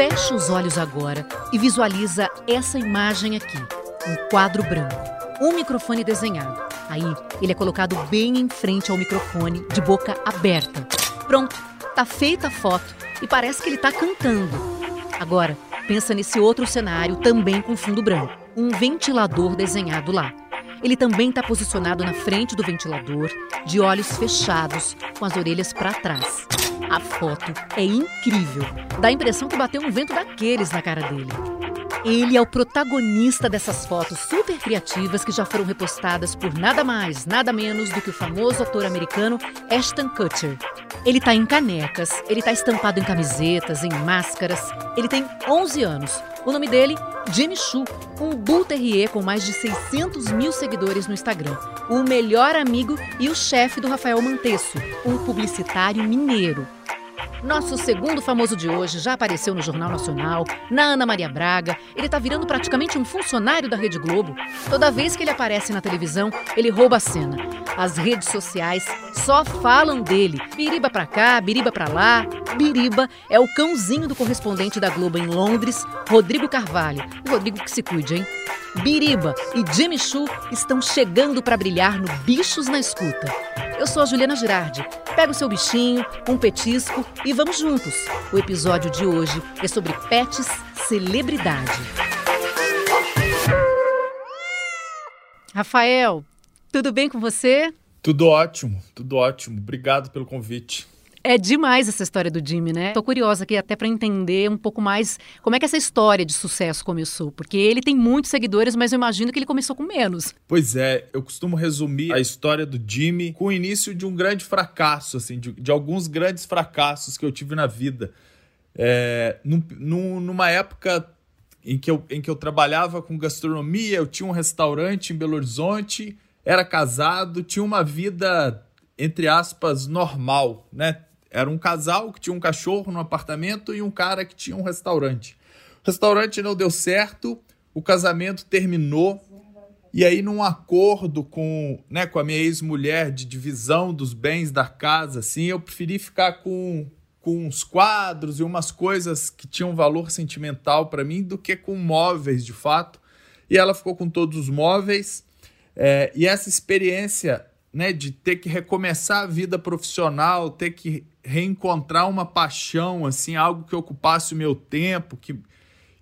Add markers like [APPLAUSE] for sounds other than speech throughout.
Fecha os olhos agora e visualiza essa imagem aqui: um quadro branco, um microfone desenhado. Aí, ele é colocado bem em frente ao microfone, de boca aberta. Pronto, tá feita a foto e parece que ele tá cantando. Agora, pensa nesse outro cenário também com fundo branco, um ventilador desenhado lá. Ele também está posicionado na frente do ventilador, de olhos fechados, com as orelhas para trás. A foto é incrível. Dá a impressão que bateu um vento daqueles na cara dele. Ele é o protagonista dessas fotos super criativas que já foram repostadas por nada mais, nada menos do que o famoso ator americano Ashton Kutcher. Ele tá em canecas, ele tá estampado em camisetas, em máscaras. Ele tem 11 anos. O nome dele, Jimmy Choo, um Bull Terrier com mais de 600 mil seguidores no Instagram. O melhor amigo e o chefe do Rafael Manteço, um publicitário mineiro. Nosso segundo famoso de hoje já apareceu no Jornal Nacional, na Ana Maria Braga. Ele tá virando praticamente um funcionário da Rede Globo. Toda vez que ele aparece na televisão, ele rouba a cena. As redes sociais só falam dele. Biriba pra cá, biriba pra lá. Biriba é o cãozinho do correspondente da Globo em Londres, Rodrigo Carvalho. O Rodrigo que se cuide, hein? Biriba e Jimmy Choo estão chegando para brilhar no Bichos na Escuta. Eu sou a Juliana Girardi. Pega o seu bichinho, um petisco e vamos juntos. O episódio de hoje é sobre pets celebridade. Rafael, tudo bem com você? Tudo ótimo, tudo ótimo. Obrigado pelo convite. É demais essa história do Jimmy, né? Tô curiosa aqui até para entender um pouco mais como é que essa história de sucesso começou, porque ele tem muitos seguidores, mas eu imagino que ele começou com menos. Pois é, eu costumo resumir a história do Jimmy com o início de um grande fracasso, assim, de, de alguns grandes fracassos que eu tive na vida. É, num, num, numa época em que, eu, em que eu trabalhava com gastronomia, eu tinha um restaurante em Belo Horizonte, era casado, tinha uma vida entre aspas normal, né? Era um casal que tinha um cachorro no apartamento e um cara que tinha um restaurante. O restaurante não deu certo, o casamento terminou. E aí, num acordo com, né, com a minha ex-mulher de divisão dos bens da casa, assim, eu preferi ficar com, com uns quadros e umas coisas que tinham valor sentimental para mim do que com móveis de fato. E ela ficou com todos os móveis. É, e essa experiência né, de ter que recomeçar a vida profissional, ter que reencontrar uma paixão, assim, algo que ocupasse o meu tempo, que,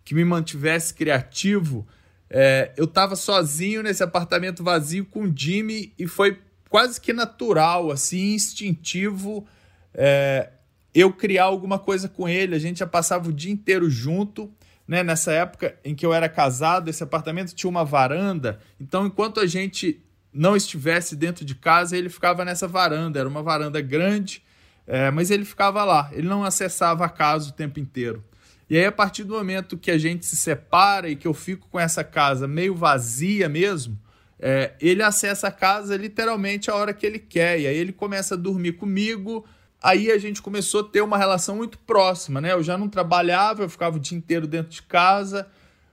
que me mantivesse criativo. É, eu estava sozinho nesse apartamento vazio com o Jimmy e foi quase que natural, assim, instintivo, é, eu criar alguma coisa com ele. A gente já passava o dia inteiro junto. Né, nessa época em que eu era casado, esse apartamento tinha uma varanda, então enquanto a gente não estivesse dentro de casa, ele ficava nessa varanda. Era uma varanda grande, é, mas ele ficava lá. Ele não acessava a casa o tempo inteiro. E aí, a partir do momento que a gente se separa e que eu fico com essa casa meio vazia mesmo, é, ele acessa a casa literalmente a hora que ele quer. E aí ele começa a dormir comigo. Aí a gente começou a ter uma relação muito próxima, né? Eu já não trabalhava, eu ficava o dia inteiro dentro de casa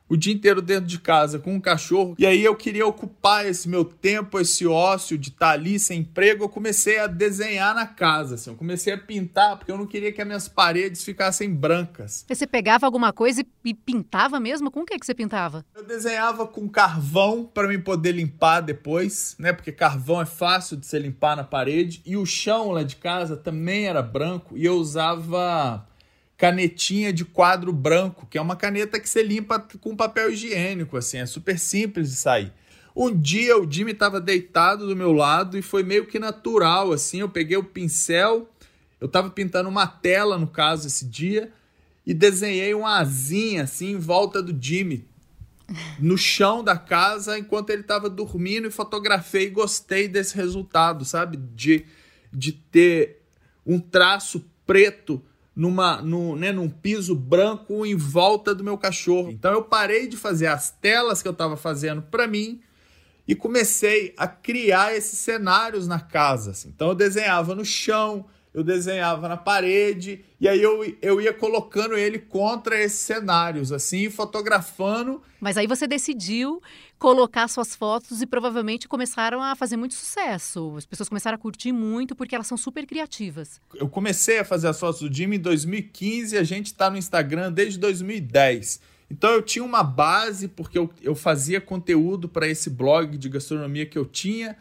o dia inteiro dentro de casa com um cachorro. E aí eu queria ocupar esse meu tempo, esse ócio de estar tá ali sem emprego. Eu comecei a desenhar na casa, assim. Eu comecei a pintar porque eu não queria que as minhas paredes ficassem brancas. Você pegava alguma coisa e pintava mesmo? Com o que que você pintava? Eu desenhava com carvão para mim poder limpar depois, né? Porque carvão é fácil de se limpar na parede e o chão lá de casa também era branco e eu usava canetinha de quadro branco, que é uma caneta que você limpa com papel higiênico, assim, é super simples de sair. Um dia o Jimmy estava deitado do meu lado e foi meio que natural, assim, eu peguei o pincel, eu estava pintando uma tela, no caso, esse dia, e desenhei uma asinha, assim, em volta do Jimmy, no chão da casa, enquanto ele estava dormindo, e fotografei e gostei desse resultado, sabe? De, de ter um traço preto numa, no, né, num piso branco em volta do meu cachorro. Então eu parei de fazer as telas que eu estava fazendo para mim e comecei a criar esses cenários na casa. Assim. Então eu desenhava no chão, eu desenhava na parede e aí eu, eu ia colocando ele contra esses cenários, assim, fotografando. Mas aí você decidiu colocar suas fotos e provavelmente começaram a fazer muito sucesso. As pessoas começaram a curtir muito porque elas são super criativas. Eu comecei a fazer as fotos do Jimmy em 2015 e a gente está no Instagram desde 2010. Então eu tinha uma base porque eu, eu fazia conteúdo para esse blog de gastronomia que eu tinha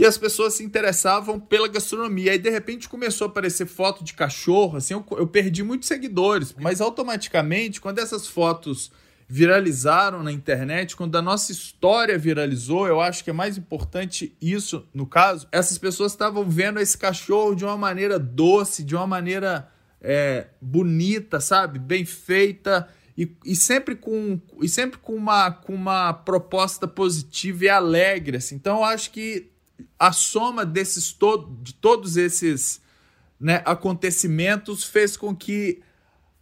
e as pessoas se interessavam pela gastronomia. Aí de repente começou a aparecer foto de cachorro, assim, eu, eu perdi muitos seguidores, mas automaticamente quando essas fotos viralizaram na internet, quando a nossa história viralizou, eu acho que é mais importante isso no caso. Essas pessoas estavam vendo esse cachorro de uma maneira doce, de uma maneira é, bonita, sabe? Bem feita. E, e, sempre com, e sempre com uma, com uma proposta positiva e alegre. Assim. Então, eu acho que a soma desses to de todos esses né, acontecimentos fez com que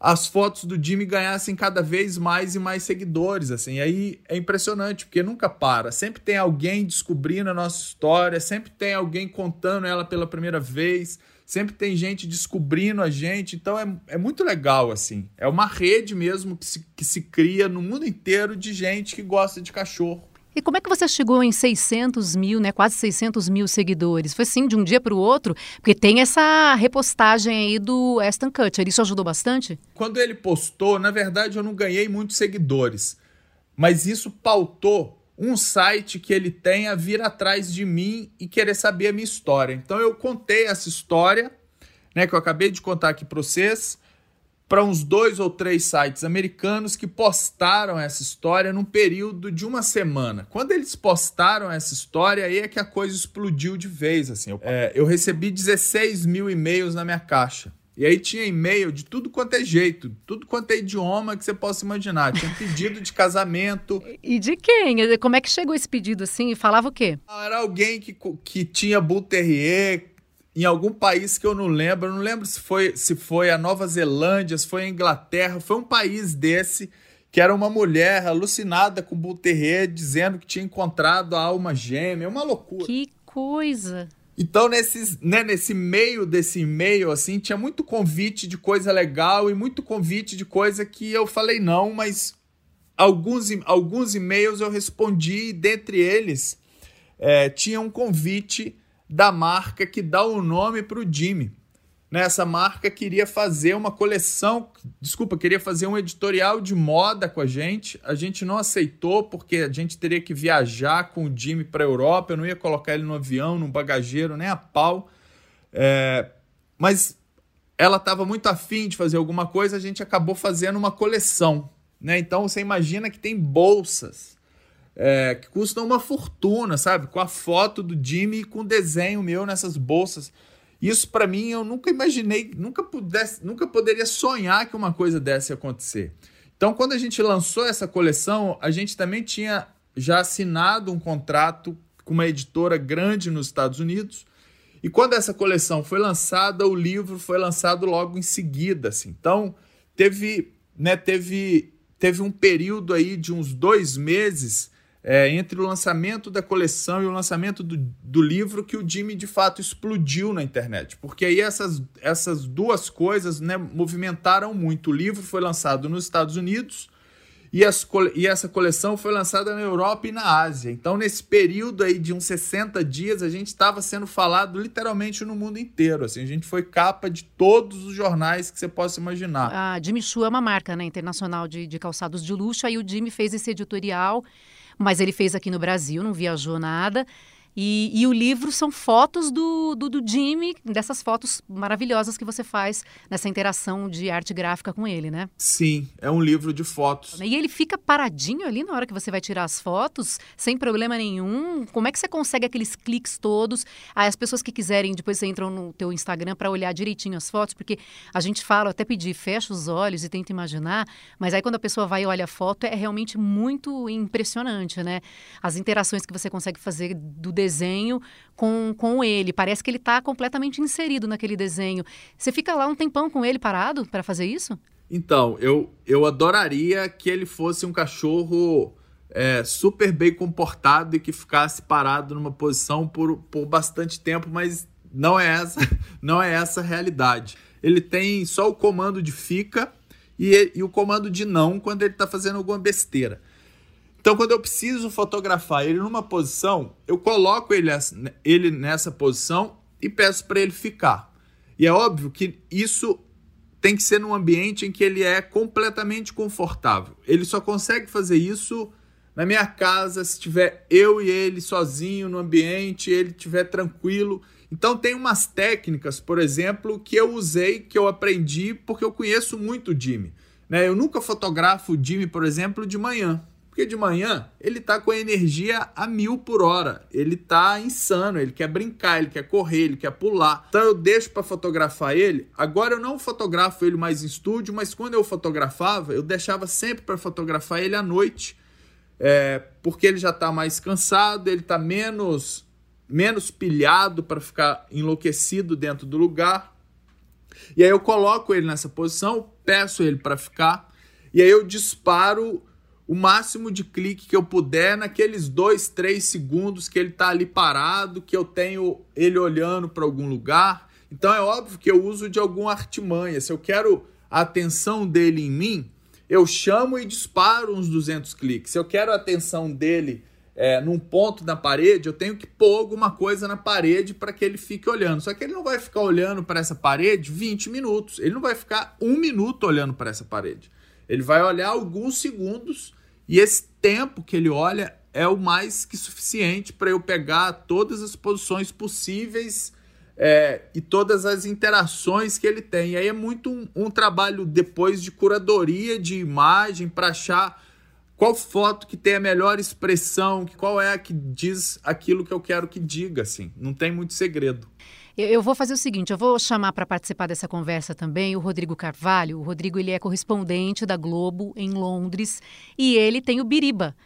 as fotos do Jimmy ganhassem cada vez mais e mais seguidores, assim. E aí é impressionante, porque nunca para. Sempre tem alguém descobrindo a nossa história, sempre tem alguém contando ela pela primeira vez, sempre tem gente descobrindo a gente. Então é, é muito legal, assim. É uma rede mesmo que se, que se cria no mundo inteiro de gente que gosta de cachorro. E como é que você chegou em 600 mil, né, quase 600 mil seguidores? Foi assim, de um dia para o outro? Porque tem essa repostagem aí do Aston Kutcher, isso ajudou bastante? Quando ele postou, na verdade eu não ganhei muitos seguidores, mas isso pautou um site que ele tem a vir atrás de mim e querer saber a minha história. Então eu contei essa história, né, que eu acabei de contar aqui para vocês, para uns dois ou três sites americanos que postaram essa história num período de uma semana. Quando eles postaram essa história, aí é que a coisa explodiu de vez. Assim. Eu, é, eu recebi 16 mil e-mails na minha caixa. E aí tinha e-mail de tudo quanto é jeito, tudo quanto é idioma que você possa imaginar. Tinha pedido de casamento. E de quem? Como é que chegou esse pedido assim? E falava o quê? Era alguém que, que tinha Bull Terrier, em algum país que eu não lembro, eu não lembro se foi, se foi a Nova Zelândia, se foi a Inglaterra, foi um país desse que era uma mulher alucinada com Bull Terrier dizendo que tinha encontrado a alma gêmea, é uma loucura. Que coisa! Então, nesses, né, nesse meio desse e-mail, assim, tinha muito convite de coisa legal e muito convite de coisa que eu falei não, mas alguns, alguns e-mails eu respondi e dentre eles é, tinha um convite da marca que dá o nome para o Jimmy. Né? Essa marca queria fazer uma coleção, desculpa, queria fazer um editorial de moda com a gente. A gente não aceitou porque a gente teria que viajar com o Jimmy para a Europa. Eu não ia colocar ele no avião, no bagageiro, nem a pau. É... Mas ela estava muito afim de fazer alguma coisa, a gente acabou fazendo uma coleção. Né? Então você imagina que tem bolsas é, que custam uma fortuna, sabe? Com a foto do Jimmy e com o desenho meu nessas bolsas. Isso para mim eu nunca imaginei, nunca pudesse, nunca poderia sonhar que uma coisa dessa acontecer. Então, quando a gente lançou essa coleção, a gente também tinha já assinado um contrato com uma editora grande nos Estados Unidos. E quando essa coleção foi lançada, o livro foi lançado logo em seguida. Assim. Então, teve, né, teve, teve um período aí de uns dois meses é, entre o lançamento da coleção e o lançamento do, do livro que o Jimmy de fato explodiu na internet. Porque aí essas, essas duas coisas né, movimentaram muito. O livro foi lançado nos Estados Unidos e, as, e essa coleção foi lançada na Europa e na Ásia. Então, nesse período aí de uns 60 dias, a gente estava sendo falado literalmente no mundo inteiro. Assim, a gente foi capa de todos os jornais que você possa imaginar. A Jimmy Choo é uma marca né, internacional de, de calçados de luxo. Aí o Jimmy fez esse editorial mas ele fez aqui no Brasil, não viajou nada. E, e, o livro são fotos do, do, do, Jimmy, dessas fotos maravilhosas que você faz nessa interação de arte gráfica com ele, né? Sim, é um livro de fotos. E ele fica paradinho ali na hora que você vai tirar as fotos, sem problema nenhum. Como é que você consegue aqueles cliques todos? Aí as pessoas que quiserem, depois entram no teu Instagram para olhar direitinho as fotos, porque a gente fala, até pedir, fecha os olhos e tenta imaginar, mas aí quando a pessoa vai e olha a foto, é realmente muito impressionante, né? As interações que você consegue fazer do desenho desenho com, com ele. Parece que ele está completamente inserido naquele desenho. Você fica lá um tempão com ele parado para fazer isso? Então, eu, eu adoraria que ele fosse um cachorro é, super bem comportado e que ficasse parado numa posição por, por bastante tempo, mas não é essa, [LAUGHS] não é essa a realidade. Ele tem só o comando de fica e, e o comando de não quando ele está fazendo alguma besteira. Então, quando eu preciso fotografar ele numa posição, eu coloco ele, ele nessa posição e peço para ele ficar. E é óbvio que isso tem que ser num ambiente em que ele é completamente confortável. Ele só consegue fazer isso na minha casa, se tiver eu e ele sozinho no ambiente, ele estiver tranquilo. Então tem umas técnicas, por exemplo, que eu usei, que eu aprendi porque eu conheço muito o Jimmy. Né? Eu nunca fotografo o Jimmy, por exemplo, de manhã. Porque de manhã ele tá com a energia a mil por hora. Ele tá insano, ele quer brincar, ele quer correr, ele quer pular. Então eu deixo para fotografar ele. Agora eu não fotografo ele mais em estúdio, mas quando eu fotografava, eu deixava sempre para fotografar ele à noite. É, porque ele já tá mais cansado, ele tá menos menos pilhado para ficar enlouquecido dentro do lugar. E aí eu coloco ele nessa posição, peço ele para ficar, e aí eu disparo o máximo de clique que eu puder naqueles dois, três segundos que ele está ali parado, que eu tenho ele olhando para algum lugar. Então é óbvio que eu uso de alguma artimanha. Se eu quero a atenção dele em mim, eu chamo e disparo uns 200 cliques. Se eu quero a atenção dele é, num ponto na parede, eu tenho que pôr alguma coisa na parede para que ele fique olhando. Só que ele não vai ficar olhando para essa parede 20 minutos. Ele não vai ficar um minuto olhando para essa parede. Ele vai olhar alguns segundos e esse tempo que ele olha é o mais que suficiente para eu pegar todas as posições possíveis é, e todas as interações que ele tem. E aí é muito um, um trabalho depois de curadoria de imagem para achar qual foto que tem a melhor expressão, qual é a que diz aquilo que eu quero que diga, assim. Não tem muito segredo. Eu vou fazer o seguinte, eu vou chamar para participar dessa conversa também o Rodrigo Carvalho. O Rodrigo ele é correspondente da Globo em Londres e ele tem o Biriba,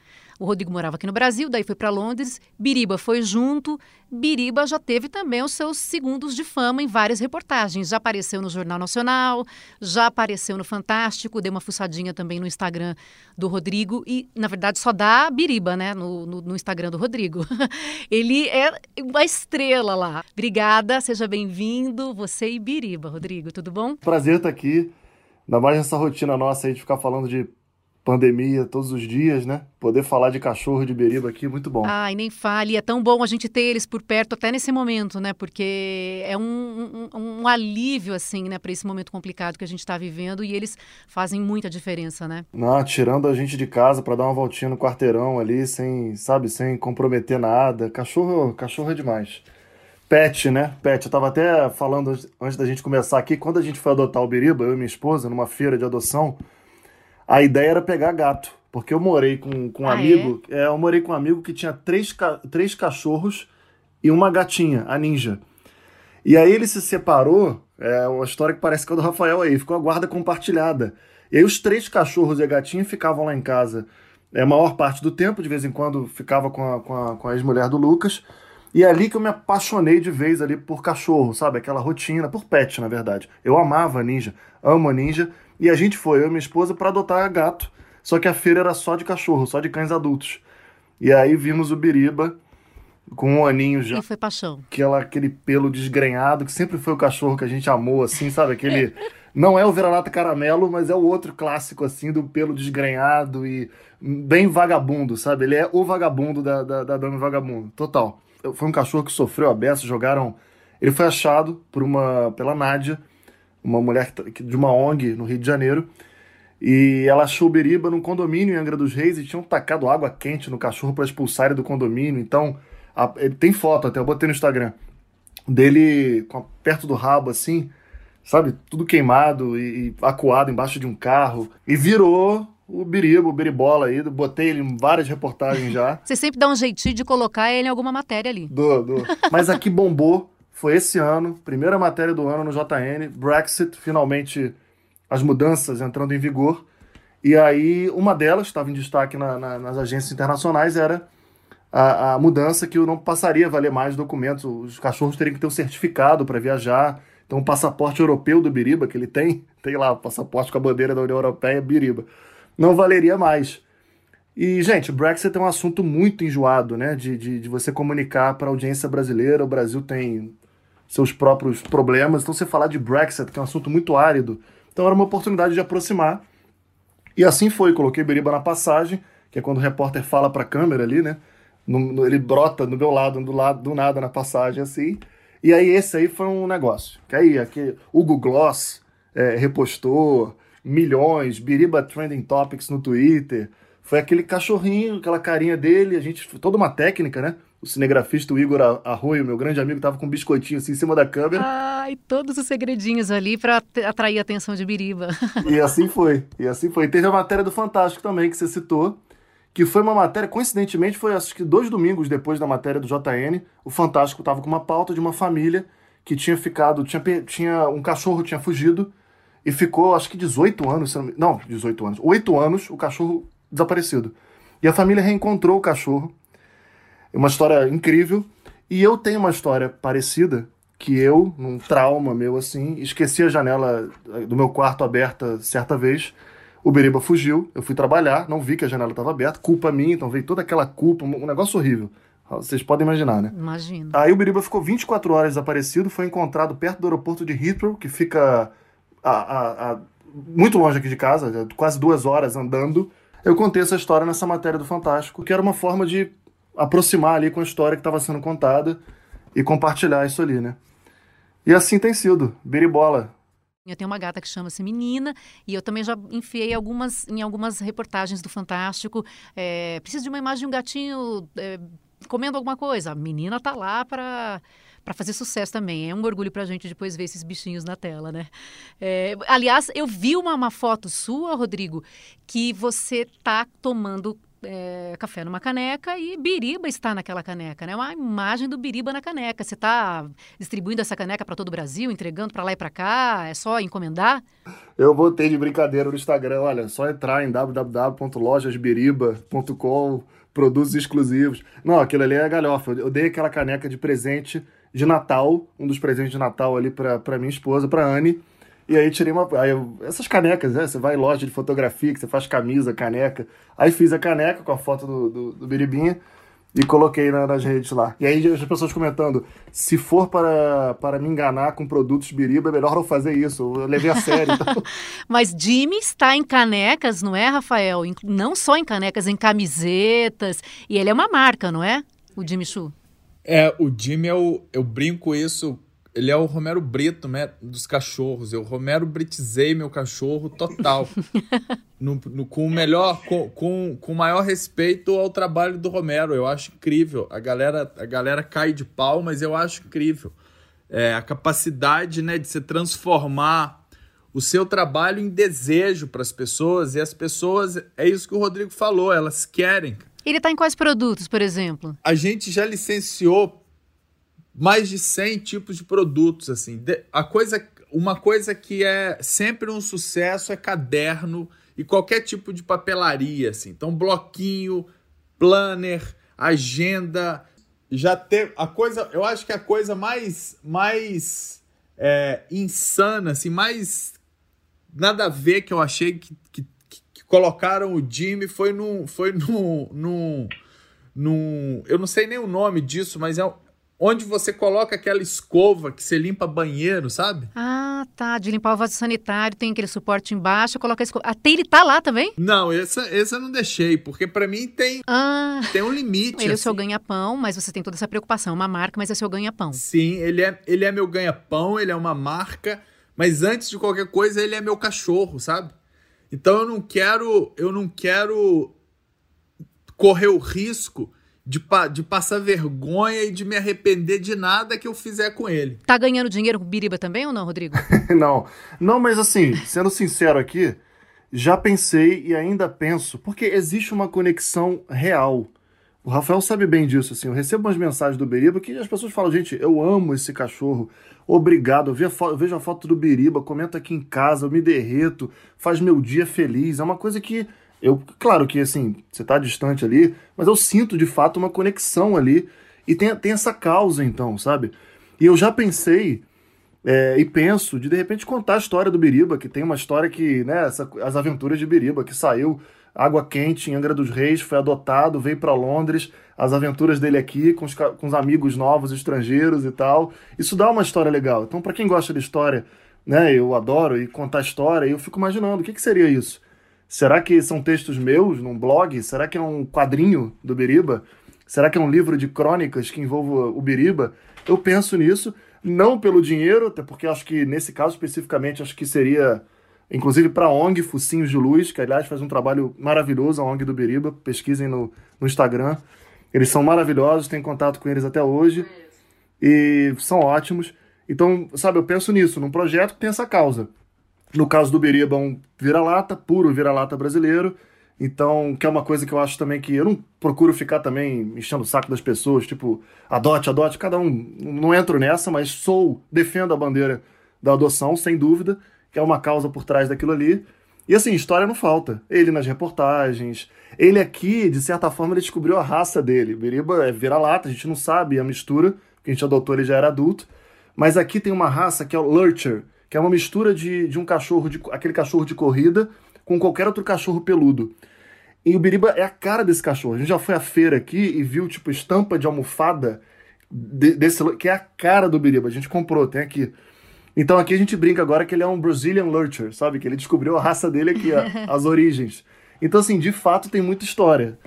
o Rodrigo morava aqui no Brasil, daí foi para Londres. Biriba foi junto. Biriba já teve também os seus segundos de fama em várias reportagens. Já apareceu no Jornal Nacional, já apareceu no Fantástico, deu uma fuçadinha também no Instagram do Rodrigo. E, na verdade, só dá Biriba, né? No, no, no Instagram do Rodrigo. [LAUGHS] Ele é uma estrela lá. Obrigada, seja bem-vindo. Você e Biriba, Rodrigo, tudo bom? Prazer estar aqui. Ainda mais nessa rotina nossa aí de ficar falando de pandemia todos os dias, né? Poder falar de cachorro de beriba aqui, muito bom. Ai, nem fale. É tão bom a gente ter eles por perto até nesse momento, né? Porque é um, um, um alívio, assim, né? Para esse momento complicado que a gente está vivendo e eles fazem muita diferença, né? Não, tirando a gente de casa para dar uma voltinha no quarteirão ali, sem, sabe, sem comprometer nada. Cachorro, cachorro é demais. Pet, né? Pet. Eu tava até falando antes da gente começar aqui, quando a gente foi adotar o Beriba, eu e minha esposa, numa feira de adoção, a ideia era pegar gato. Porque eu morei com, com um ah, amigo. É? é? eu morei com um amigo que tinha três, três cachorros e uma gatinha, a ninja. E aí ele se separou. É uma história que parece que é do Rafael aí, ficou a guarda compartilhada. E aí os três cachorros e a gatinha ficavam lá em casa é, a maior parte do tempo, de vez em quando ficava com a, com a, com a ex-mulher do Lucas. E é ali que eu me apaixonei de vez ali por cachorro, sabe? Aquela rotina, por pet, na verdade. Eu amava a ninja, amo a ninja. E a gente foi, eu e minha esposa, para adotar gato. Só que a feira era só de cachorro, só de cães adultos. E aí vimos o Biriba com um aninho já. E foi paixão. Aquela, aquele pelo desgrenhado, que sempre foi o cachorro que a gente amou, assim, sabe? Aquele. [LAUGHS] Não é o vira-lata caramelo, mas é o outro clássico, assim, do pelo desgrenhado e bem vagabundo, sabe? Ele é o vagabundo da, da, da Dama Vagabundo, total. Foi um cachorro que sofreu a beça, jogaram. Ele foi achado por uma, pela Nádia uma mulher tá, de uma ONG no Rio de Janeiro. E ela achou o Beriba num condomínio em Angra dos Reis e tinham tacado água quente no cachorro para expulsar ele do condomínio. Então, a, ele tem foto até, eu botei no Instagram, dele com a, perto do rabo assim, sabe? Tudo queimado e, e acuado embaixo de um carro. E virou o Biriba, o Beribola aí, botei ele em várias reportagens já. Você sempre dá um jeitinho de colocar ele em alguma matéria ali. Do, do. Mas aqui bombou foi esse ano, primeira matéria do ano no JN, Brexit, finalmente as mudanças entrando em vigor. E aí, uma delas, estava em destaque na, na, nas agências internacionais, era a, a, mudança que não passaria a valer mais documentos. Os cachorros teriam que ter um certificado para viajar. Então, o passaporte europeu do Biriba, que ele tem, [LAUGHS] tem lá o passaporte com a bandeira da União Europeia, Biriba, não valeria mais. E, gente, Brexit é um assunto muito enjoado, né? De, de, de você comunicar para a audiência brasileira. O Brasil tem seus próprios problemas. Então, você falar de Brexit, que é um assunto muito árido, então era uma oportunidade de aproximar. E assim foi, coloquei Beriba na passagem, que é quando o repórter fala para a câmera ali, né? No, no, ele brota do meu lado, do lado do nada na passagem assim. E aí esse aí foi um negócio. Que aí aqui, Hugo Gloss é, repostou milhões, Biriba Trending Topics no Twitter. Foi aquele cachorrinho, aquela carinha dele, a gente. Toda uma técnica, né? O cinegrafista o Igor Arroio, meu grande amigo, tava com um biscoitinho assim em cima da câmera. Ai, todos os segredinhos ali para atrair a atenção de Biriba. [LAUGHS] E assim foi, e assim foi. Teve a matéria do Fantástico também, que você citou, que foi uma matéria, coincidentemente, foi acho que dois domingos depois da matéria do JN, o Fantástico tava com uma pauta de uma família que tinha ficado, tinha, tinha um cachorro tinha fugido e ficou, acho que 18 anos, não, 18 anos, 8 anos, o cachorro desaparecido. E a família reencontrou o cachorro. É uma história incrível. E eu tenho uma história parecida, que eu, num trauma meu assim, esqueci a janela do meu quarto aberta certa vez. O Beriba fugiu, eu fui trabalhar, não vi que a janela estava aberta, culpa minha, então veio toda aquela culpa, um negócio horrível. Vocês podem imaginar, né? Imagino. Aí o Beriba ficou 24 horas desaparecido, foi encontrado perto do aeroporto de Heathrow, que fica a, a, a, muito longe aqui de casa, quase duas horas andando. Eu contei essa história nessa matéria do Fantástico, que era uma forma de aproximar ali com a história que estava sendo contada e compartilhar isso ali, né? E assim tem sido, biribola. Eu tenho uma gata que chama-se Menina e eu também já enfiei algumas em algumas reportagens do Fantástico. É, preciso de uma imagem de um gatinho é, comendo alguma coisa. A menina tá lá para para fazer sucesso também. É um orgulho para a gente depois ver esses bichinhos na tela, né? É, aliás, eu vi uma, uma foto sua, Rodrigo, que você tá tomando é, café numa caneca e Biriba está naquela caneca, né? Uma imagem do Biriba na caneca. Você está distribuindo essa caneca para todo o Brasil, entregando para lá e para cá? É só encomendar? Eu botei de brincadeira no Instagram. Olha, só entrar em www.lojasbiriba.com, produtos exclusivos. Não, aquilo ali é galhofa. Eu dei aquela caneca de presente de Natal, um dos presentes de Natal ali para minha esposa, para Anne. E aí tirei uma. Aí eu, essas canecas, né? Você vai em loja de fotografia, que você faz camisa, caneca. Aí fiz a caneca com a foto do, do, do Biribinha e coloquei na, nas redes lá. E aí as pessoas comentando: se for para, para me enganar com produtos Biriba, é melhor não fazer isso. Eu levei a sério. Então... [LAUGHS] Mas Jimmy está em canecas, não é, Rafael? Não só em canecas, em camisetas. E ele é uma marca, não é? O Jimmy Choo. É, o Jimmy, eu, eu brinco isso, ele é o Romero Brito, né, dos cachorros. Eu Romero Britizei meu cachorro total. [LAUGHS] no, no, com o melhor, com, com, com o maior respeito ao trabalho do Romero. Eu acho incrível. A galera, a galera cai de pau, mas eu acho incrível. É, a capacidade né, de se transformar o seu trabalho em desejo para as pessoas. E as pessoas, é isso que o Rodrigo falou, elas querem. Ele está em quais produtos, por exemplo? A gente já licenciou mais de 100 tipos de produtos, assim. A coisa, uma coisa que é sempre um sucesso é caderno e qualquer tipo de papelaria, assim. Então, bloquinho, planner, agenda, já ter a coisa, eu acho que a coisa mais mais é, insana, assim, mais nada a ver que eu achei que, que colocaram o Jimmy foi num. Foi num, num, num. Eu não sei nem o nome disso, mas é onde você coloca aquela escova que você limpa banheiro, sabe? Ah, tá. De limpar o vaso sanitário, tem aquele suporte embaixo, coloca a escova. Até ele tá lá também? Não, essa, essa eu não deixei, porque para mim tem, ah, tem um limite. Ele assim. é o seu assim. ganha-pão, mas você tem toda essa preocupação. Uma marca, mas é seu ganha-pão. Sim, ele é, ele é meu ganha-pão, ele é uma marca, mas antes de qualquer coisa, ele é meu cachorro, sabe? Então eu não quero, eu não quero correr o risco de, pa de passar vergonha e de me arrepender de nada que eu fizer com ele. Tá ganhando dinheiro com Biriba também ou não, Rodrigo? [LAUGHS] não. Não, mas assim, sendo sincero aqui, já pensei e ainda penso, porque existe uma conexão real. O Rafael sabe bem disso, assim, eu recebo umas mensagens do Biriba que as pessoas falam, gente, eu amo esse cachorro, obrigado, eu, vejo a, eu vejo a foto do Biriba, comento aqui em casa, eu me derreto, faz meu dia feliz, é uma coisa que eu, claro que assim, você está distante ali, mas eu sinto de fato uma conexão ali e tem, tem essa causa então, sabe? E eu já pensei é, e penso de de repente contar a história do Biriba, que tem uma história que, né, essa, as aventuras de Biriba, que saiu água quente em Angra dos Reis, foi adotado, veio para Londres, as aventuras dele aqui com os, com os amigos novos estrangeiros e tal. Isso dá uma história legal. Então, para quem gosta de história, né, eu adoro e contar história, eu fico imaginando o que, que seria isso. Será que são textos meus num blog? Será que é um quadrinho do Biriba? Será que é um livro de crônicas que envolve o Biriba? Eu penso nisso, não pelo dinheiro, até porque acho que nesse caso especificamente acho que seria inclusive para a ONG Focinhos de Luz, que aliás faz um trabalho maravilhoso, a ONG do Biriba, pesquisem no, no Instagram. Eles são maravilhosos, tenho contato com eles até hoje e são ótimos. Então, sabe, eu penso nisso, num projeto que tem essa causa. No caso do Beriba, um vira-lata, puro vira-lata brasileiro. Então, que é uma coisa que eu acho também que eu não procuro ficar também enchendo o saco das pessoas, tipo, adote, adote, cada um. Não entro nessa, mas sou, defendo a bandeira da adoção, sem dúvida, que é uma causa por trás daquilo ali. E assim, história não falta. Ele nas reportagens. Ele aqui, de certa forma, ele descobriu a raça dele. Beriba é vira-lata, a gente não sabe a mistura, porque a gente adotou ele já era adulto. Mas aqui tem uma raça que é o Lurcher, que é uma mistura de, de um cachorro, de aquele cachorro de corrida, com qualquer outro cachorro peludo. E o Biriba é a cara desse cachorro. A gente já foi à feira aqui e viu, tipo, estampa de almofada de, desse, que é a cara do Biriba. A gente comprou, tem aqui. Então aqui a gente brinca agora que ele é um Brazilian Lurcher, sabe? Que ele descobriu a raça dele aqui, [LAUGHS] as origens. Então, assim, de fato tem muita história.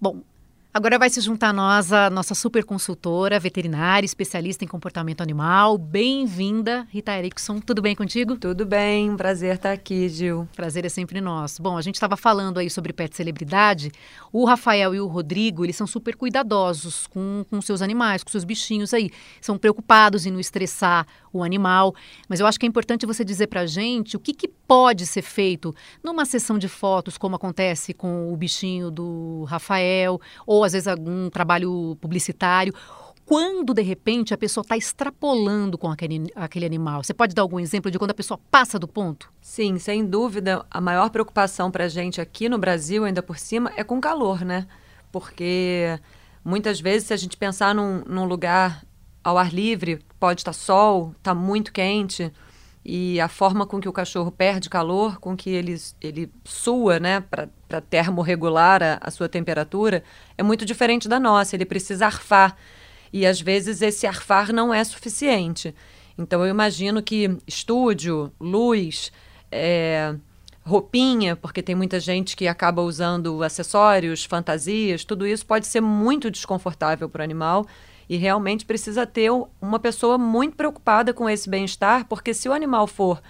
Bom, Agora vai se juntar a nós a nossa super consultora, veterinária, especialista em comportamento animal. Bem-vinda, Rita Erickson. Tudo bem contigo? Tudo bem, prazer estar aqui, Gil. Prazer é sempre nosso. Bom, a gente estava falando aí sobre pet celebridade. O Rafael e o Rodrigo, eles são super cuidadosos com, com seus animais, com seus bichinhos aí. São preocupados em não estressar o animal. Mas eu acho que é importante você dizer para a gente o que, que pode ser feito numa sessão de fotos, como acontece com o bichinho do Rafael, ou às vezes algum trabalho publicitário quando de repente a pessoa está extrapolando com aquele, aquele animal? Você pode dar algum exemplo de quando a pessoa passa do ponto? Sim, sem dúvida. A maior preocupação para a gente aqui no Brasil, ainda por cima, é com calor, né? Porque muitas vezes, se a gente pensar num, num lugar ao ar livre, pode estar sol, está muito quente, e a forma com que o cachorro perde calor, com que ele, ele sua, né, termorregular a, a sua temperatura, é muito diferente da nossa. Ele precisa arfar. E às vezes esse arfar não é suficiente. Então eu imagino que estúdio, luz, é, roupinha, porque tem muita gente que acaba usando acessórios, fantasias, tudo isso pode ser muito desconfortável para o animal e realmente precisa ter uma pessoa muito preocupada com esse bem-estar, porque se o animal for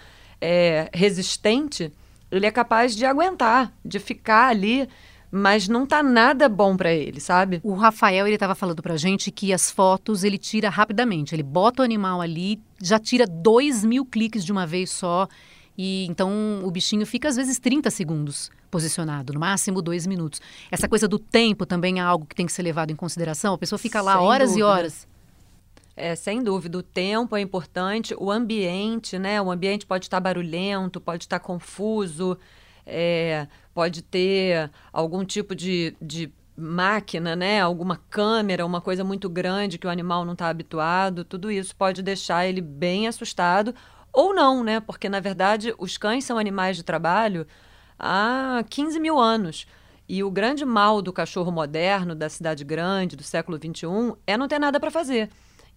é, resistente, ele é capaz de aguentar, de ficar ali mas não tá nada bom para ele, sabe? O Rafael, ele tava falando pra gente que as fotos ele tira rapidamente. Ele bota o animal ali, já tira dois mil cliques de uma vez só. E então o bichinho fica às vezes 30 segundos posicionado, no máximo dois minutos. Essa coisa do tempo também é algo que tem que ser levado em consideração. A pessoa fica lá Sem horas dúvida. e horas. É, sem dúvida, o tempo é importante, o ambiente, né? O ambiente pode estar barulhento, pode estar confuso, é, pode ter algum tipo de, de máquina, né? Alguma câmera, uma coisa muito grande que o animal não está habituado. Tudo isso pode deixar ele bem assustado ou não, né? Porque, na verdade, os cães são animais de trabalho há 15 mil anos. E o grande mal do cachorro moderno, da cidade grande, do século XXI, é não ter nada para fazer.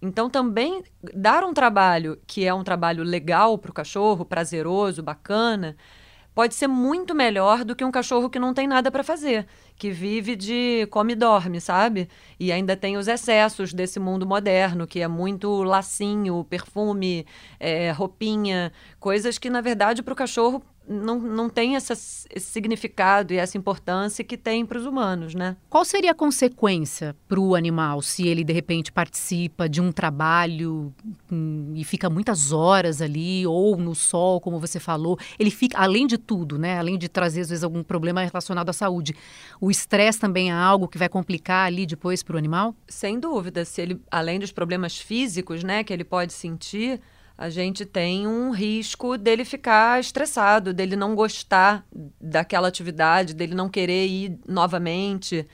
Então, também dar um trabalho que é um trabalho legal para o cachorro, prazeroso, bacana, pode ser muito melhor do que um cachorro que não tem nada para fazer, que vive de come e dorme, sabe? E ainda tem os excessos desse mundo moderno, que é muito lacinho, perfume, é, roupinha, coisas que, na verdade, para o cachorro não, não tem essa, esse significado e essa importância que tem para os humanos, né? Qual seria a consequência para o animal se ele de repente participa de um trabalho hum, e fica muitas horas ali ou no sol, como você falou? Ele fica, além de tudo, né? Além de trazer às vezes algum problema relacionado à saúde, o estresse também é algo que vai complicar ali depois para o animal? Sem dúvida, se ele, além dos problemas físicos, né, que ele pode sentir a gente tem um risco dele ficar estressado, dele não gostar daquela atividade, dele não querer ir novamente.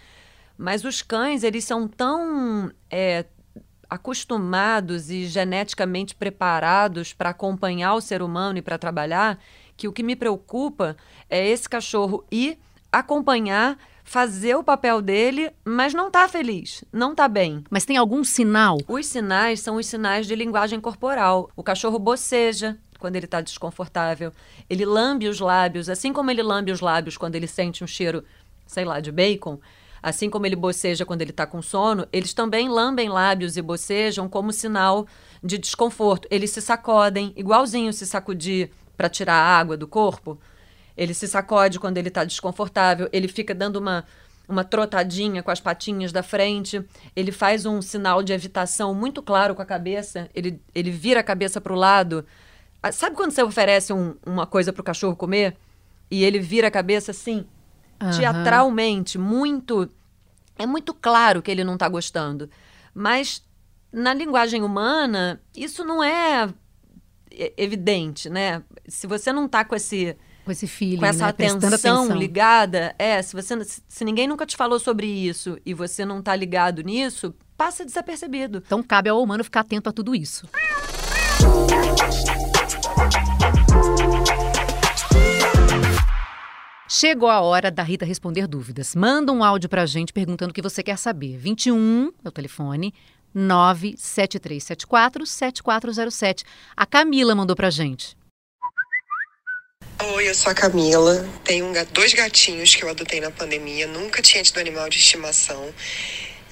Mas os cães, eles são tão é, acostumados e geneticamente preparados para acompanhar o ser humano e para trabalhar, que o que me preocupa é esse cachorro ir acompanhar fazer o papel dele, mas não tá feliz, não tá bem. Mas tem algum sinal? Os sinais são os sinais de linguagem corporal. O cachorro boceja quando ele está desconfortável. Ele lambe os lábios, assim como ele lambe os lábios quando ele sente um cheiro, sei lá, de bacon. Assim como ele boceja quando ele está com sono, eles também lambem lábios e bocejam como sinal de desconforto. Eles se sacodem, igualzinho se sacudir para tirar a água do corpo. Ele se sacode quando ele está desconfortável, ele fica dando uma, uma trotadinha com as patinhas da frente, ele faz um sinal de evitação muito claro com a cabeça, ele, ele vira a cabeça para o lado. Ah, sabe quando você oferece um, uma coisa para o cachorro comer? E ele vira a cabeça assim, uhum. teatralmente, muito. É muito claro que ele não está gostando. Mas na linguagem humana, isso não é evidente, né? Se você não está com esse com esse feeling, com essa né? atenção, atenção, ligada, é, se você se ninguém nunca te falou sobre isso e você não está ligado nisso, passa desapercebido. Então cabe ao humano ficar atento a tudo isso. Chegou a hora da Rita responder dúvidas. Manda um áudio pra gente perguntando o que você quer saber. 21 é o telefone 97374 7407. A Camila mandou pra gente. Oi, eu sou a Camila. Tenho dois gatinhos que eu adotei na pandemia. Nunca tinha tido animal de estimação.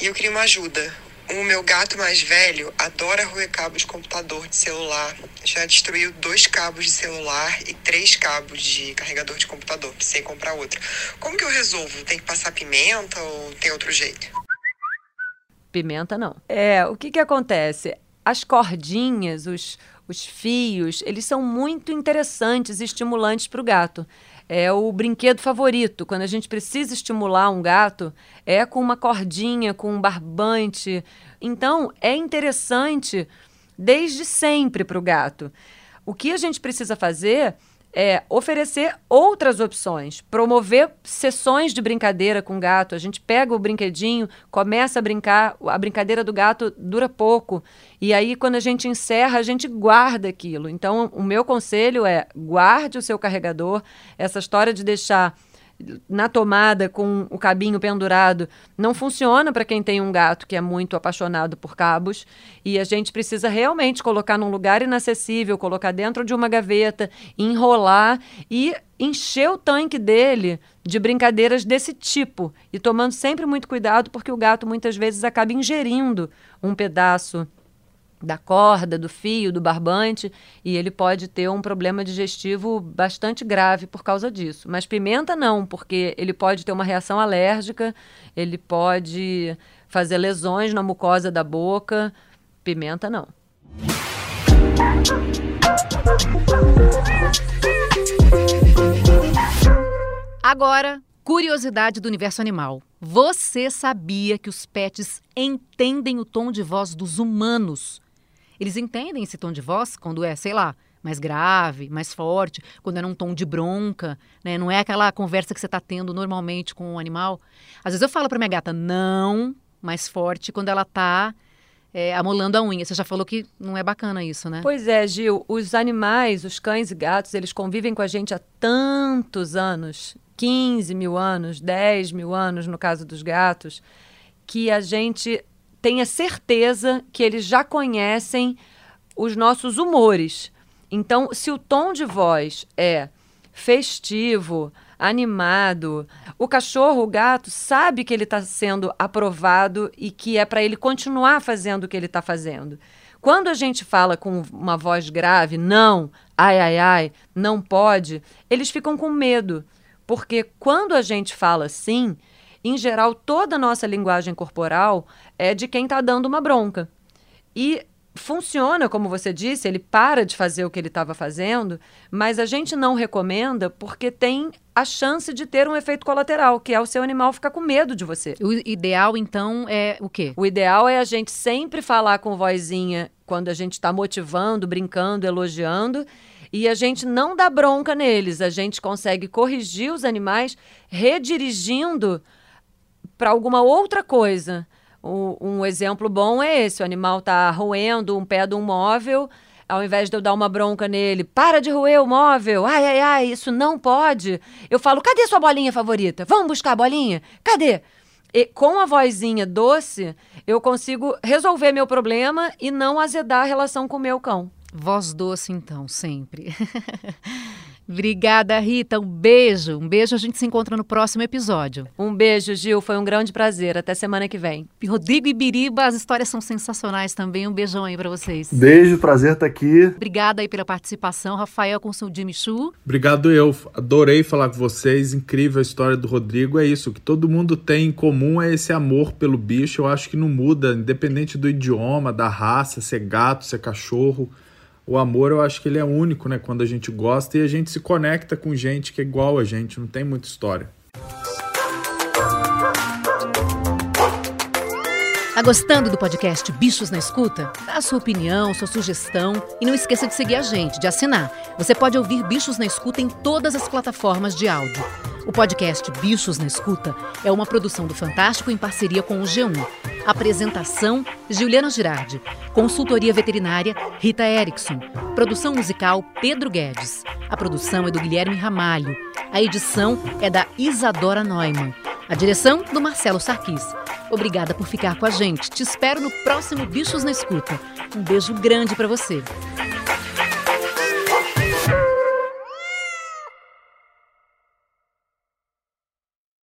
E eu queria uma ajuda. O meu gato mais velho adora roer cabo de computador, de celular. Já destruiu dois cabos de celular e três cabos de carregador de computador. Precisei comprar outro. Como que eu resolvo? Tem que passar pimenta ou tem outro jeito? Pimenta não. É, o que que acontece? As cordinhas, os, os fios, eles são muito interessantes e estimulantes para o gato é o brinquedo favorito. Quando a gente precisa estimular um gato, é com uma cordinha, com um barbante. Então, é interessante desde sempre para o gato. O que a gente precisa fazer é oferecer outras opções, promover sessões de brincadeira com gato. A gente pega o brinquedinho, começa a brincar, a brincadeira do gato dura pouco. E aí, quando a gente encerra, a gente guarda aquilo. Então, o meu conselho é guarde o seu carregador. Essa história de deixar na tomada com o cabinho pendurado não funciona para quem tem um gato que é muito apaixonado por cabos. E a gente precisa realmente colocar num lugar inacessível, colocar dentro de uma gaveta, enrolar e encher o tanque dele de brincadeiras desse tipo. E tomando sempre muito cuidado porque o gato muitas vezes acaba ingerindo um pedaço da corda, do fio, do barbante, e ele pode ter um problema digestivo bastante grave por causa disso. Mas pimenta não, porque ele pode ter uma reação alérgica, ele pode fazer lesões na mucosa da boca. Pimenta não. Agora, curiosidade do universo animal. Você sabia que os pets entendem o tom de voz dos humanos? Eles entendem esse tom de voz quando é, sei lá, mais grave, mais forte, quando é num tom de bronca, né? Não é aquela conversa que você está tendo normalmente com o um animal. Às vezes eu falo para minha gata não, mais forte, quando ela está é, amolando a unha. Você já falou que não é bacana isso, né? Pois é, Gil. Os animais, os cães e gatos, eles convivem com a gente há tantos anos 15 mil anos, 10 mil anos, no caso dos gatos que a gente tenha certeza que eles já conhecem os nossos humores. Então, se o tom de voz é festivo, animado, o cachorro, o gato, sabe que ele está sendo aprovado e que é para ele continuar fazendo o que ele está fazendo. Quando a gente fala com uma voz grave, não, ai, ai, ai, não pode, eles ficam com medo. Porque quando a gente fala assim, em geral, toda a nossa linguagem corporal é de quem está dando uma bronca. E funciona, como você disse, ele para de fazer o que ele estava fazendo, mas a gente não recomenda porque tem a chance de ter um efeito colateral, que é o seu animal ficar com medo de você. O ideal, então, é o quê? O ideal é a gente sempre falar com vozinha quando a gente está motivando, brincando, elogiando. E a gente não dá bronca neles, a gente consegue corrigir os animais redirigindo para alguma outra coisa. O, um exemplo bom é esse: o animal está roendo um pé de um móvel. Ao invés de eu dar uma bronca nele, para de roer o móvel, ai, ai, ai, isso não pode. Eu falo, cadê sua bolinha favorita? Vamos buscar a bolinha? Cadê? E com a vozinha doce, eu consigo resolver meu problema e não azedar a relação com o meu cão. Voz doce, então, sempre. [LAUGHS] Obrigada, Rita. Um beijo. Um beijo. A gente se encontra no próximo episódio. Um beijo, Gil. Foi um grande prazer. Até semana que vem. Rodrigo e Biriba, as histórias são sensacionais também. Um beijão aí para vocês. Beijo, prazer estar aqui. Obrigada aí pela participação, Rafael, com o seu Jimmy Choo. Obrigado eu. Adorei falar com vocês. Incrível a história do Rodrigo. É isso. O que todo mundo tem em comum é esse amor pelo bicho. Eu acho que não muda, independente do idioma, da raça, se é gato, se é cachorro o amor eu acho que ele é único, né? Quando a gente gosta e a gente se conecta com gente que é igual a gente, não tem muita história. Tá gostando do podcast Bichos na Escuta? Dá a sua opinião, sua sugestão e não esqueça de seguir a gente, de assinar. Você pode ouvir Bichos na Escuta em todas as plataformas de áudio. O podcast Bichos na Escuta é uma produção do Fantástico em parceria com o G1. Apresentação: Juliana Girardi. Consultoria veterinária: Rita Erickson. Produção musical: Pedro Guedes. A produção é do Guilherme Ramalho. A edição é da Isadora Neumann. A direção do Marcelo Sarquis. Obrigada por ficar com a gente. Te espero no próximo Bichos na Escuta. Um beijo grande para você.